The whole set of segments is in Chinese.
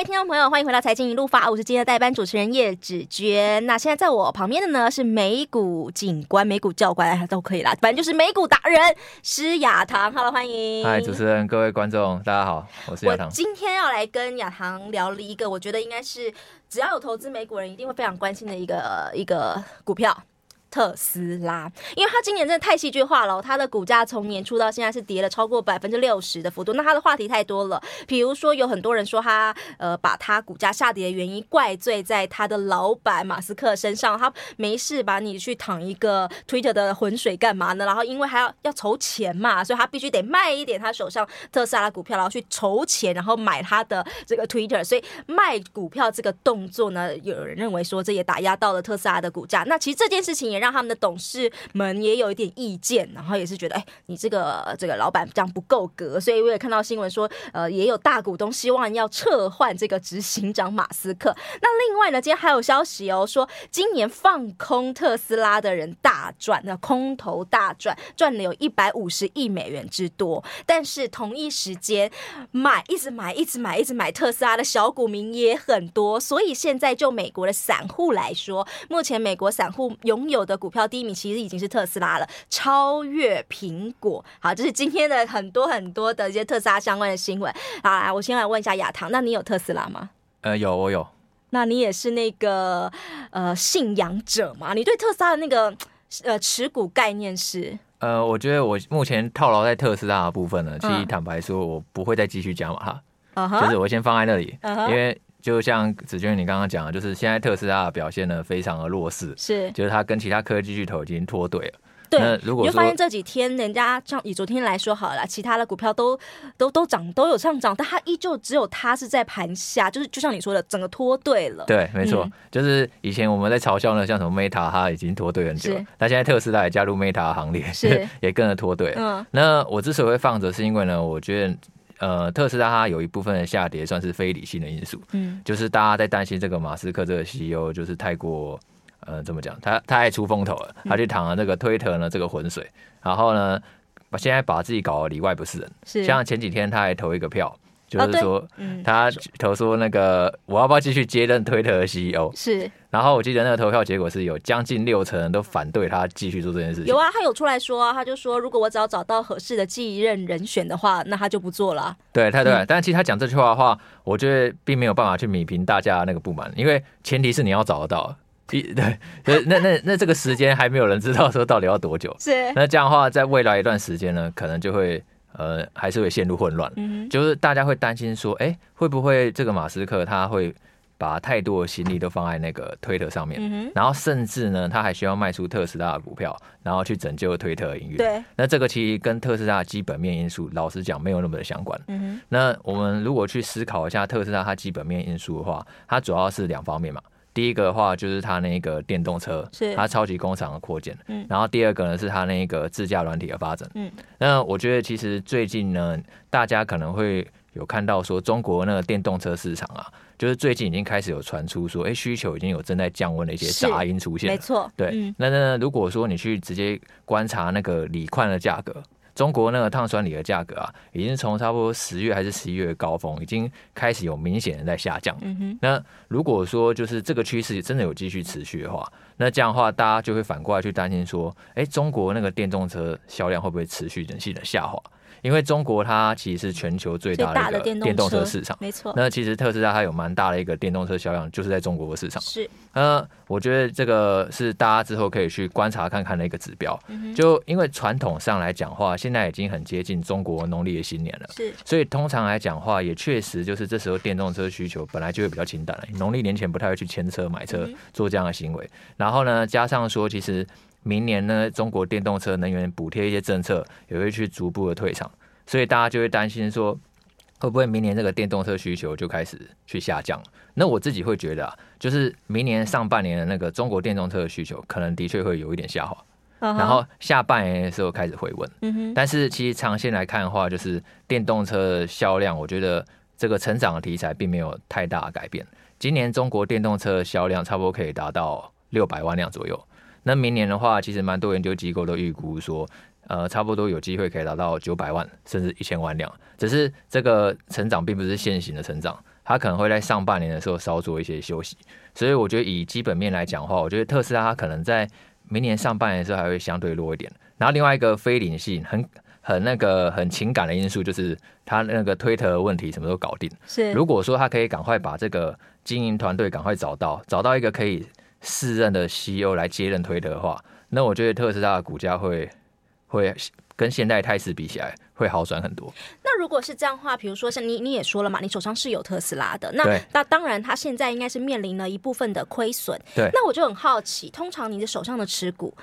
位听众朋友，欢迎回到财经一路发，我是今天的代班主持人叶芷娟。那现在在我旁边的呢是美股警官、美股教官都可以啦，反正就是美股达人施雅堂。Hello，欢迎。嗨，主持人，各位观众，大家好，我是雅堂。今天要来跟雅堂聊了一个，我觉得应该是只要有投资美股人一定会非常关心的一个一个股票。特斯拉，因为它今年真的太戏剧化了，它的股价从年初到现在是跌了超过百分之六十的幅度。那它的话题太多了，比如说有很多人说他呃把它股价下跌的原因怪罪在他的老板马斯克身上，他没事把你去淌一个 Twitter 的浑水干嘛呢？然后因为还要要筹钱嘛，所以他必须得卖一点他手上特斯拉的股票，然后去筹钱，然后买他的这个 Twitter。所以卖股票这个动作呢，有人认为说这也打压到了特斯拉的股价。那其实这件事情也。让他们的董事们也有一点意见，然后也是觉得，哎，你这个这个老板这样不够格，所以我也看到新闻说，呃，也有大股东希望要撤换这个执行长马斯克。那另外呢，今天还有消息哦，说今年放空特斯拉的人大赚，那空头大赚，赚了有一百五十亿美元之多。但是同一时间买，一直买，一直买，一直买特斯拉的小股民也很多。所以现在就美国的散户来说，目前美国散户拥有的的股票第一名其实已经是特斯拉了，超越苹果。好，这是今天的很多很多的一些特斯拉相关的新闻。好，来，我先来问一下亚棠，那你有特斯拉吗？呃，有，我有。那你也是那个呃信仰者吗？你对特斯拉的那个呃持股概念是？呃，我觉得我目前套牢在特斯拉的部分呢，其实坦白说，我不会再继续加码哈。Uh huh. 就是我先放在那里，uh huh. 因为。就像子娟你刚刚讲的，就是现在特斯拉的表现呢非常的弱势，是，就是它跟其他科技巨头已经脱队了。对，那如果你会发现这几天人家像以昨天来说好了，其他的股票都都都涨都有上涨，但它依旧只有它是在盘下，就是就像你说的，整个脱队了。对，没错，嗯、就是以前我们在嘲笑呢，像什么 Meta 它已经脱队很久了，那现在特斯拉也加入 Meta 行列，是 也跟着脱队。嗯，那我之所以会放着，是因为呢，我觉得。呃，特斯拉它有一部分的下跌算是非理性的因素，嗯，就是大家在担心这个马斯克这个 CEO 就是太过，呃，怎么讲，他他爱出风头了，他去淌了这个推特呢这个浑水，然后呢，把现在把自己搞得里外不是人，是。像前几天他还投一个票。就是说，他投说那个我要不要继续接任推特的 CEO？是。然后我记得那个投票结果是有将近六成人都反对他继续做这件事情。有啊，他有出来说啊，他就说如果我只要找到合适的继任人选的话，那他就不做了。对，太对了。但其实他讲这句话的话，我觉得并没有办法去弭平大家那个不满，因为前提是你要找得到。对，对，那那那这个时间还没有人知道说到底要多久。是。那这样的话，在未来一段时间呢，可能就会。呃，还是会陷入混乱，嗯、哼就是大家会担心说，哎、欸，会不会这个马斯克他会把太多的心力都放在那个推特上面，嗯、哼然后甚至呢，他还需要卖出特斯拉的股票，然后去拯救推特的营运。对，那这个其实跟特斯拉的基本面因素，老实讲没有那么的相关。嗯、哼那我们如果去思考一下特斯拉它基本面因素的话，它主要是两方面嘛。第一个的话就是它那个电动车，是。它超级工厂的扩建，嗯，然后第二个呢是它那个自驾软体的发展，嗯，那我觉得其实最近呢，大家可能会有看到说中国那个电动车市场啊，就是最近已经开始有传出说，哎，需求已经有正在降温的一些杂音出现，没错，对，嗯、那那如果说你去直接观察那个锂矿的价格。中国那个碳酸锂的价格啊，已经从差不多十月还是十一月的高峰，已经开始有明显的在下降。嗯哼。那如果说就是这个趋势真的有继续持续的话，那这样的话大家就会反过来去担心说，哎，中国那个电动车销量会不会持续性的下滑？因为中国它其实是全球最大的一个电动车市场，没错。那其实特斯拉它有蛮大的一个电动车销量，就是在中国的市场。是。呃，我觉得这个是大家之后可以去观察看看的一个指标。就因为传统上来讲话，现在已经很接近中国农历的新年了。是。所以通常来讲话，也确实就是这时候电动车需求本来就会比较清淡了。农历年前不太会去牵车买车做这样的行为。然后呢，加上说其实。明年呢，中国电动车能源补贴一些政策也会去逐步的退场，所以大家就会担心说，会不会明年这个电动车需求就开始去下降？那我自己会觉得啊，就是明年上半年的那个中国电动车的需求可能的确会有一点下滑，然后下半年的时候开始回温。但是其实长线来看的话，就是电动车的销量，我觉得这个成长的题材并没有太大的改变。今年中国电动车的销量差不多可以达到六百万辆左右。那明年的话，其实蛮多研究机构都预估说，呃，差不多有机会可以达到九百万甚至一千万辆。只是这个成长并不是线性的成长，它可能会在上半年的时候稍做一些休息。所以我觉得以基本面来讲的话，我觉得特斯拉它可能在明年上半年的时候还会相对弱一点。然后另外一个非理性、很很那个很情感的因素，就是它那个推特问题什么时候搞定？是如果说他可以赶快把这个经营团队赶快找到，找到一个可以适任的 CEO 来接任推特的话，那我觉得特斯拉的股价会会跟现在态势比起来会好转很多。那如果是这样的话，比如说像你你也说了嘛，你手上是有特斯拉的，那那当然它现在应该是面临了一部分的亏损。对，那我就很好奇，通常你的手上的持股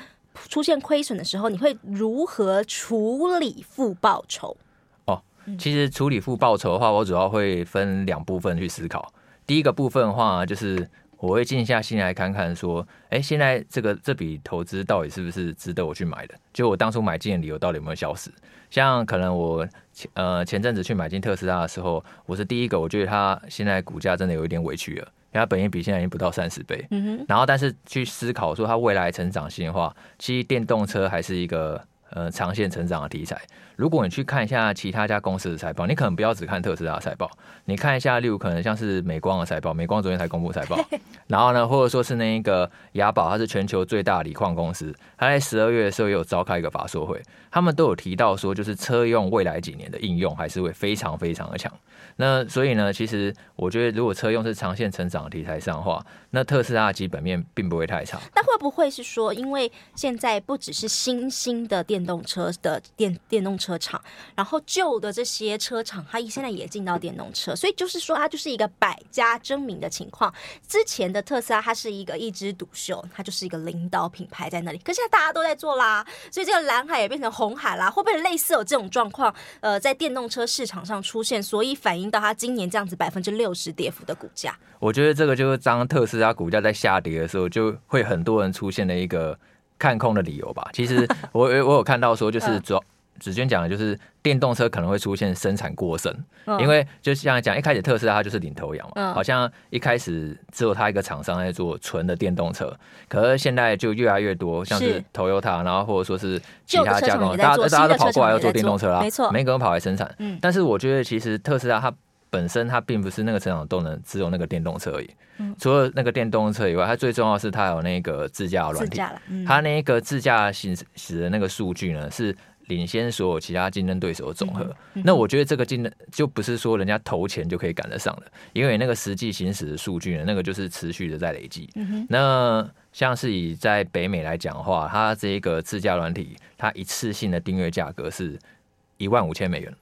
出现亏损的时候，你会如何处理负报酬？哦，其实处理负报酬的话，我主要会分两部分去思考。第一个部分的话，就是。我会静下心来看看，说，哎，现在这个这笔投资到底是不是值得我去买的？就我当初买进的理由到底有没有消失？像可能我前呃前阵子去买进特斯拉的时候，我是第一个，我觉得它现在股价真的有一点委屈了，因为它本益比现在已经不到三十倍。嗯哼。然后，但是去思考说它未来成长性的话，其实电动车还是一个呃长线成长的题材。如果你去看一下其他家公司的财报，你可能不要只看特斯拉的财报，你看一下，例如可能像是美光的财报，美光昨天才公布财报，然后呢，或者说是那一个雅宝，它是全球最大锂矿公司，它在十二月的时候也有召开一个法说会，他们都有提到说，就是车用未来几年的应用还是会非常非常的强。那所以呢，其实我觉得如果车用是长线成长的题材上的话，那特斯拉的基本面并不会太差。那会不会是说，因为现在不只是新兴的电电动车的电电动车车厂，然后旧的这些车厂，它现在也进到电动车，所以就是说，它就是一个百家争鸣的情况。之前的特斯拉，它是一个一枝独秀，它就是一个领导品牌在那里。可现在大家都在做啦，所以这个蓝海也变成红海啦。会不会类似有这种状况？呃，在电动车市场上出现，所以反映到它今年这样子百分之六十跌幅的股价。我觉得这个就是当特斯拉股价在下跌的时候，就会很多人出现了一个看空的理由吧。其实 我我有看到说，就是主要。子娟讲的就是电动车可能会出现生产过剩，嗯、因为就像讲一开始特斯拉它就是领头羊嘛，嗯、好像一开始只有它一个厂商在做纯的电动车，可是现在就越来越多，像是 Toyota，然后或者说是其他加工，大家大家都跑过来要做电动车啦，没错，每个人跑来生产。嗯，但是我觉得其实特斯拉它本身它并不是那个成长动能只有那个电动车而已，嗯、除了那个电动车以外，它最重要的是它有那个自驾软体，嗯、它那个自驾行驶的那个数据呢是。领先所有其他竞争对手的总和，嗯嗯、那我觉得这个竞争就不是说人家投钱就可以赶得上的，因为那个实际行驶的数据呢，那个就是持续的在累积。嗯、那像是以在北美来讲的话，它这一个自驾软体，它一次性的订阅价格是一万五千美元，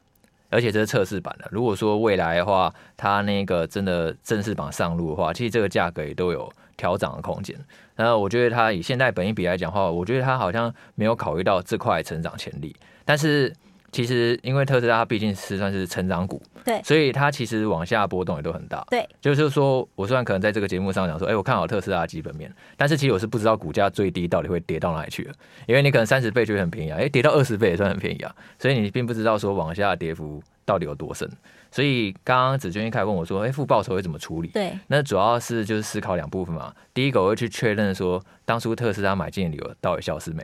而且这是测试版的。如果说未来的话，它那个真的正式版上路的话，其实这个价格也都有调涨的空间。那我觉得它以现在本一比来讲的话，我觉得它好像没有考虑到这块成长潜力。但是其实因为特斯拉它毕竟是算是成长股，对，所以它其实往下波动也都很大。对，就是说我虽然可能在这个节目上讲说，哎，我看好特斯拉基本面，但是其实我是不知道股价最低到底会跌到哪里去了。因为你可能三十倍觉得很便宜啊，哎，跌到二十倍也算很便宜啊，所以你并不知道说往下跌幅到底有多深。所以刚刚子娟一开始问我说：“哎，负报酬会怎么处理？”对，那主要是就是思考两部分嘛。第一个我会去确认说，当初特斯拉买进的理由到底消失没？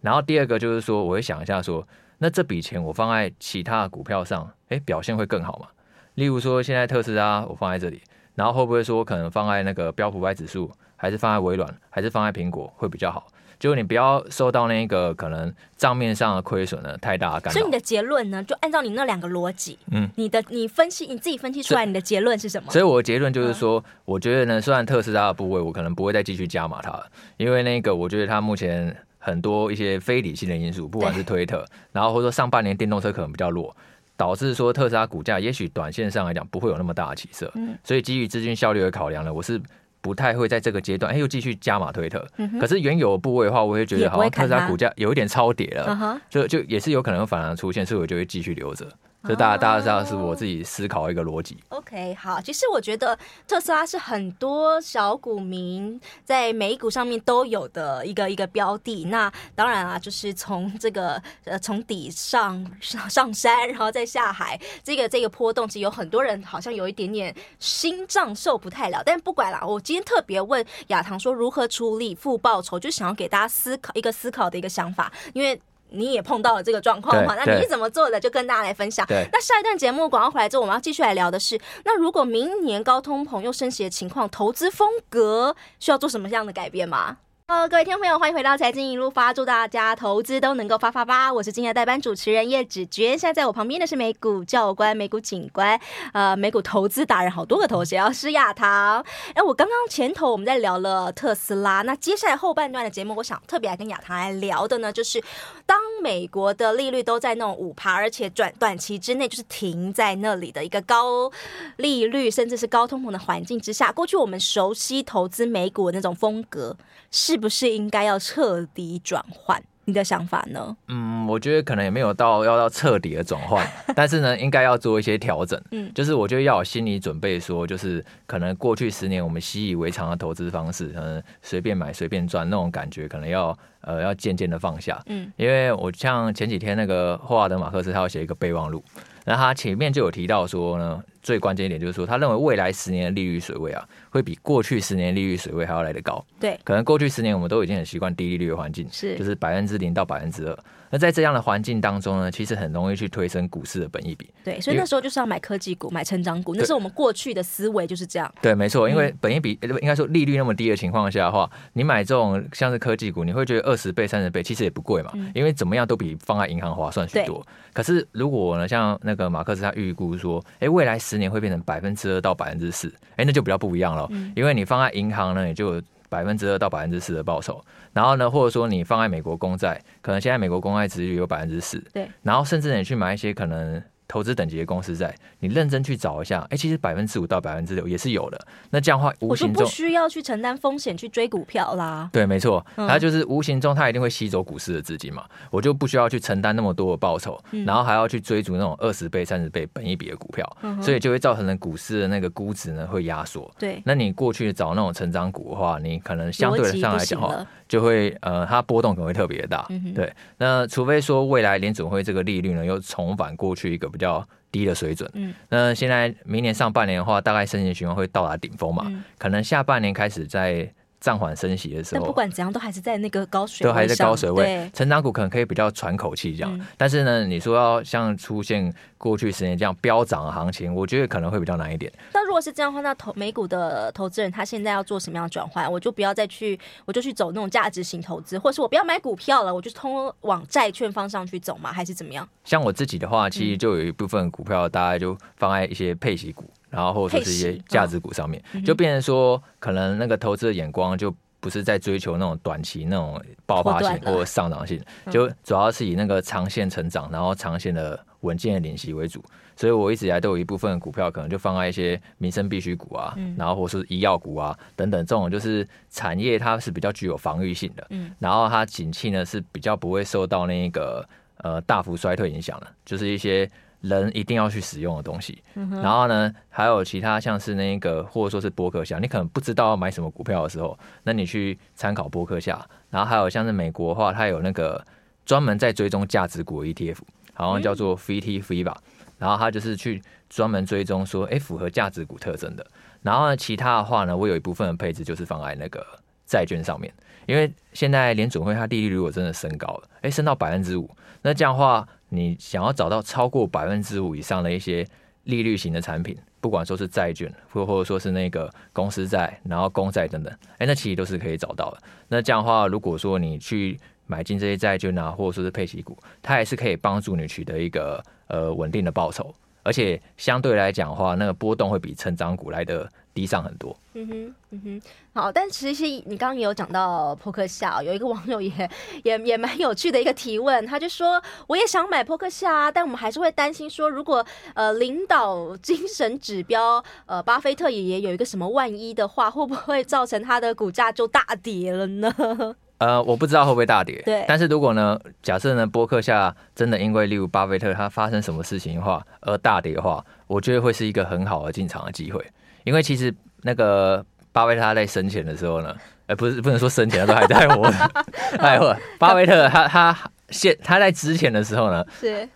然后第二个就是说，我会想一下说，那这笔钱我放在其他的股票上，哎，表现会更好吗？例如说，现在特斯拉我放在这里，然后会不会说可能放在那个标普五百指数，还是放在微软，还是放在苹果会比较好？就你不要受到那个可能账面上的亏损呢太大的干扰。所以你的结论呢，就按照你那两个逻辑，嗯，你的你分析你自己分析出来，你的结论是什么？所以我的结论就是说，嗯、我觉得呢，虽然特斯拉的部位我可能不会再继续加码它了，因为那个我觉得它目前很多一些非理性的因素，不管是推特，然后或者说上半年电动车可能比较弱，导致说特斯拉股价也许短线上来讲不会有那么大的起色。嗯，所以基于资金效率的考量呢，我是。不太会在这个阶段，哎，又继续加码推特。嗯、可是原有的部位的话，我会觉得好像特斯拉股价有一点超跌了，嗯、就就也是有可能反而出现，所以我就会继续留着。就大家大家知道是我自己思考一个逻辑。OK，好，其实我觉得特斯拉是很多小股民在美股上面都有的一个一个标的。那当然啊，就是从这个呃从底上上上山，然后再下海，这个这个波动，其实有很多人好像有一点点心脏受不太了。但不管啦，我今天特别问亚棠说如何处理负报酬，就想要给大家思考一个思考的一个想法，因为。你也碰到了这个状况嘛？那你是怎么做的？就跟大家来分享。那下一段节目广告回来之后，我们要继续来聊的是，那如果明年高通膨又升息的情况，投资风格需要做什么样的改变吗？呃，各位听众朋友，欢迎回到财经一路发，祝大家投资都能够发发发。我是今天的代班主持人叶芷娟，现在在我旁边的是美股教官、美股警官，呃，美股投资达人，好多个头衔，施雅棠。哎，我刚刚前头我们在聊了特斯拉，那接下来后半段的节目，我想特别来跟雅堂来聊的呢，就是当美国的利率都在那种五趴，而且短短期之内就是停在那里的一个高利率，甚至是高通膨的环境之下，过去我们熟悉投资美股的那种风格是。是不是应该要彻底转换？你的想法呢？嗯，我觉得可能也没有到要到彻底的转换，但是呢，应该要做一些调整。嗯，就是我觉得要有心理准备，说就是可能过去十年我们习以为常的投资方式，可能，随便买随便赚那种感觉，可能要呃要渐渐的放下。嗯，因为我像前几天那个霍华德马克思，他要写一个备忘录，那他前面就有提到说呢。最关键一点就是说，他认为未来十年的利率水位啊，会比过去十年利率水位还要来得高。对，可能过去十年我们都已经很习惯低利率的环境，是就是百分之零到百分之二。那在这样的环境当中呢，其实很容易去推升股市的本益比。对，所以那时候就是要买科技股、买成长股，那是我们过去的思维就是这样。对，没错，因为本益比、嗯、应该说利率那么低的情况下的话，你买这种像是科技股，你会觉得二十倍、三十倍其实也不贵嘛、嗯，因为怎么样都比放在银行划算许多。可是如果呢，像那个马克思他预估说，哎、欸，未来十年会变成百分之二到百分之四，哎，那就比较不一样了、嗯，因为你放在银行呢，也就百分之二到百分之四的报酬。然后呢，或者说你放在美国公债，可能现在美国公债殖利率有百分之四，对。然后甚至你去买一些可能。投资等级的公司在，你认真去找一下，哎、欸，其实百分之五到百分之六也是有的。那这样的话，无形中不需要去承担风险去追股票啦。对，没错，它就是无形中它一定会吸走股市的资金嘛，我就不需要去承担那么多的报酬，然后还要去追逐那种二十倍、三十倍本一比的股票，所以就会造成了股市的那个估值呢会压缩。对，那你过去找那种成长股的话，你可能相对上来讲话，就会呃，它波动可能会特别大。对，那除非说未来联准会这个利率呢又重返过去一个。比较低的水准，嗯，那现在明年上半年的话，大概升息循环会到达顶峰嘛，嗯，可能下半年开始在。暂缓升息的时候，但不管怎样，都还是在那个高水位，都还是在高水位。成长股可能可以比较喘口气这样，嗯，但是呢，你说要像出现过去十年这样飙涨的行情，我觉得可能会比较难一点。那如果是这样的话，那投美股的投资人他现在要做什么样的转换？我就不要再去，我就去走那种价值型投资，或是我不要买股票了，我就通往债券方向去走嘛，还是怎么样？像我自己的话，其实就有一部分股票，大概就放在一些配息股。然后或者是一些价值股上面，就变成说，可能那个投资的眼光就不是在追求那种短期那种爆发性或者上涨性，就主要是以那个长线成长，然后长线的稳健的领息为主。所以我一直以来都有一部分股票可能就放在一些民生必需股啊，然后或是医药股啊等等这种，就是产业它是比较具有防御性的，然后它景气呢是比较不会受到那个呃大幅衰退影响了，就是一些。人一定要去使用的东西，然后呢，还有其他像是那个或者说是博客下，你可能不知道要买什么股票的时候，那你去参考博客下。然后还有像是美国的话，它有那个专门在追踪价值股的 ETF，好像叫做 FTSE 吧。然后它就是去专门追踪说，哎，符合价值股特征的。然后呢，其他的话呢，我有一部分的配置就是放在那个债券上面，因为现在联准会它利率如果真的升高了，哎，升到百分之五，那这样的话。你想要找到超过百分之五以上的一些利率型的产品，不管说是债券，或或者说是那个公司债，然后公债等等，哎，那其实都是可以找到的。那这样的话，如果说你去买进这些债券啊，或者说是配息股，它也是可以帮助你取得一个呃稳定的报酬，而且相对来讲的话，那个波动会比成长股来的低上很多。嗯哼，嗯哼，好，但其实你刚刚也有讲到波克夏，有一个网友也 也也蛮有趣的一个提问，他就说，我也想买波克夏，但我们还是会担心说，如果呃领导精神指标呃巴菲特爷爷有一个什么万一的话，会不会造成他的股价就大跌了呢？呃，我不知道会不会大跌，对，但是如果呢，假设呢波克夏真的因为例如巴菲特他发生什么事情的话而大跌的话，我觉得会是一个很好的进场的机会。因为其实那个巴菲特他在生前的时候呢，呃，不是不能说生前，他都还在活，还活。巴菲特他他现他在之前的时候呢，是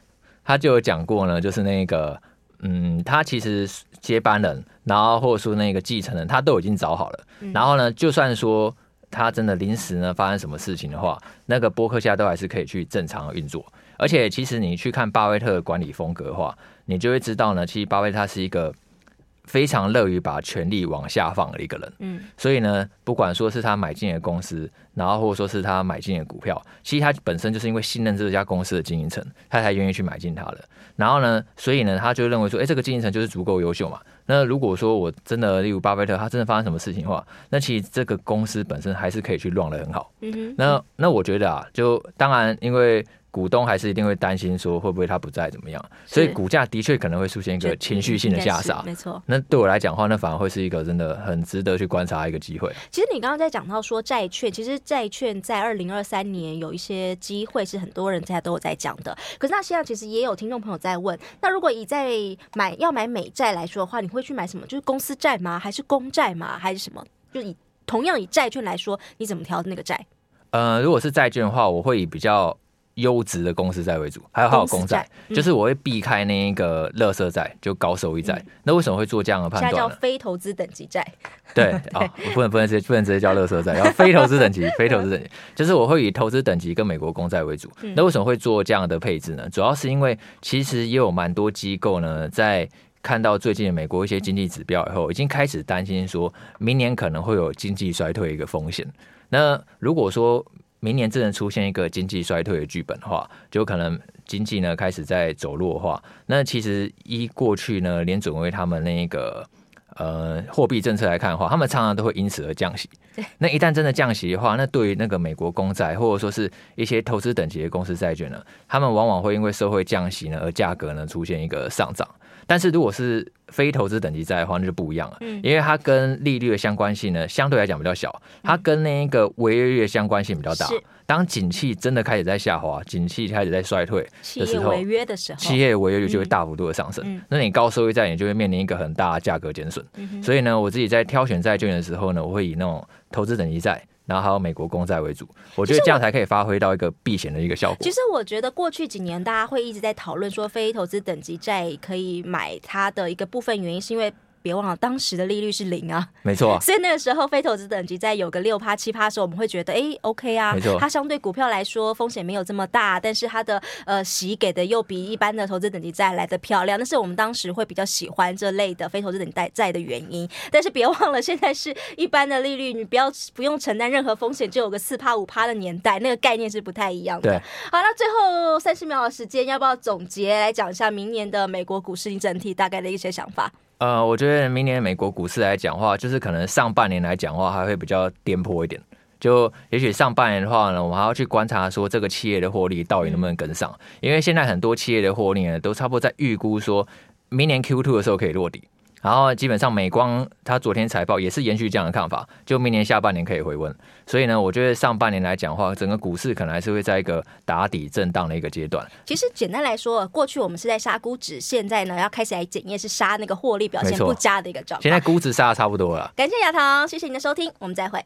他就有讲过呢，就是那个嗯，他其实接班人，然后或者说那个继承人，他都已经找好了。然后呢，就算说他真的临时呢发生什么事情的话，那个波克夏都还是可以去正常运作。而且其实你去看巴菲特的管理风格的话，你就会知道呢，其实巴菲特他是一个。非常乐于把权力往下放的一个人，嗯，所以呢，不管说是他买进的公司，然后或者说是他买进的股票，其实他本身就是因为信任这家公司的经营层，他才愿意去买进它的。然后呢，所以呢，他就认为说，哎，这个经营层就是足够优秀嘛。那如果说我真的，例如巴菲特，他真的发生什么事情的话，那其实这个公司本身还是可以去 run 得很好。嗯哼，那那我觉得啊，就当然因为。股东还是一定会担心说会不会他不在怎么样，所以股价的确可能会出现一个情绪性的下杀，没错。那对我来讲的话，那反而会是一个真的很值得去观察一个机会。其实你刚刚在讲到说债券，其实债券在二零二三年有一些机会是很多人现在都有在讲的。可是那现在其实也有听众朋友在问，那如果以在买要买美债来说的话，你会去买什么？就是公司债吗？还是公债吗？还是什么？就以同样以债券来说，你怎么挑那个债？呃，如果是债券的话，我会以比较。优质的公司债为主，还有还有公债，嗯、就是我会避开那一个垃圾债，就高收益债。嗯、那为什么会做这样的判断呢？叫非投资等级债。对啊、哦，不能不能直接不能直接叫垃圾债，要非投资等级，非投资等级，就是我会以投资等级跟美国公债为主。嗯、那为什么会做这样的配置呢？主要是因为其实也有蛮多机构呢，在看到最近美国一些经济指标以后，已经开始担心说明年可能会有经济衰退一个风险。那如果说明年真的出现一个经济衰退的剧本的话，就可能经济呢开始在走弱化，那其实一过去呢联准会他们那个呃货币政策来看的话，他们常常都会因此而降息。那一旦真的降息的话，那对于那个美国公债或者说是一些投资等级的公司债券呢，他们往往会因为社会降息呢而价格呢出现一个上涨。但是如果是非投资等级债的话，那就不一样了，嗯，因为它跟利率的相关性呢，相对来讲比较小，它跟那个违约率的相关性比较大。当景气真的开始在下滑，景气开始在衰退的时候，违约的时候，企业违约率就会大幅度的上升。嗯，那你高收益债，你就会面临一个很大的价格减损。嗯，所以呢，我自己在挑选债券的时候呢，我会以那种投资等级债。然后还有美国公债为主，我觉得这样才可以发挥到一个避险的一个效果。其实我觉得过去几年大家会一直在讨论说，非投资等级债可以买它的一个部分原因，是因为。别忘了，当时的利率是零啊，没错。所以那个时候非投资等级在有个六趴七趴的时候，我们会觉得，哎，OK 啊，没错。它相对股票来说风险没有这么大，但是它的呃息给的又比一般的投资等级债来的漂亮，那是我们当时会比较喜欢这类的非投资等级债债的原因。但是别忘了，现在是一般的利率，你不要不用承担任何风险，就有个四趴五趴的年代，那个概念是不太一样的。对。好，那最后三十秒的时间，要不要总结来讲一下明年的美国股市你整体大概的一些想法？呃，我觉得明年美国股市来讲话，就是可能上半年来讲话还会比较颠簸一点。就也许上半年的话呢，我们还要去观察说这个企业的获利到底能不能跟上，因为现在很多企业的获利呢，都差不多在预估说明年 Q2 的时候可以落底。然后基本上美光它昨天财报也是延续这样的看法，就明年下半年可以回温。所以呢，我觉得上半年来讲的话，整个股市可能还是会在一个打底震荡的一个阶段。其实简单来说，过去我们是在杀估值，现在呢要开始来检验是杀那个获利表现不佳的一个状况。现在估值杀的差不多了。感谢亚棠，谢谢您的收听，我们再会。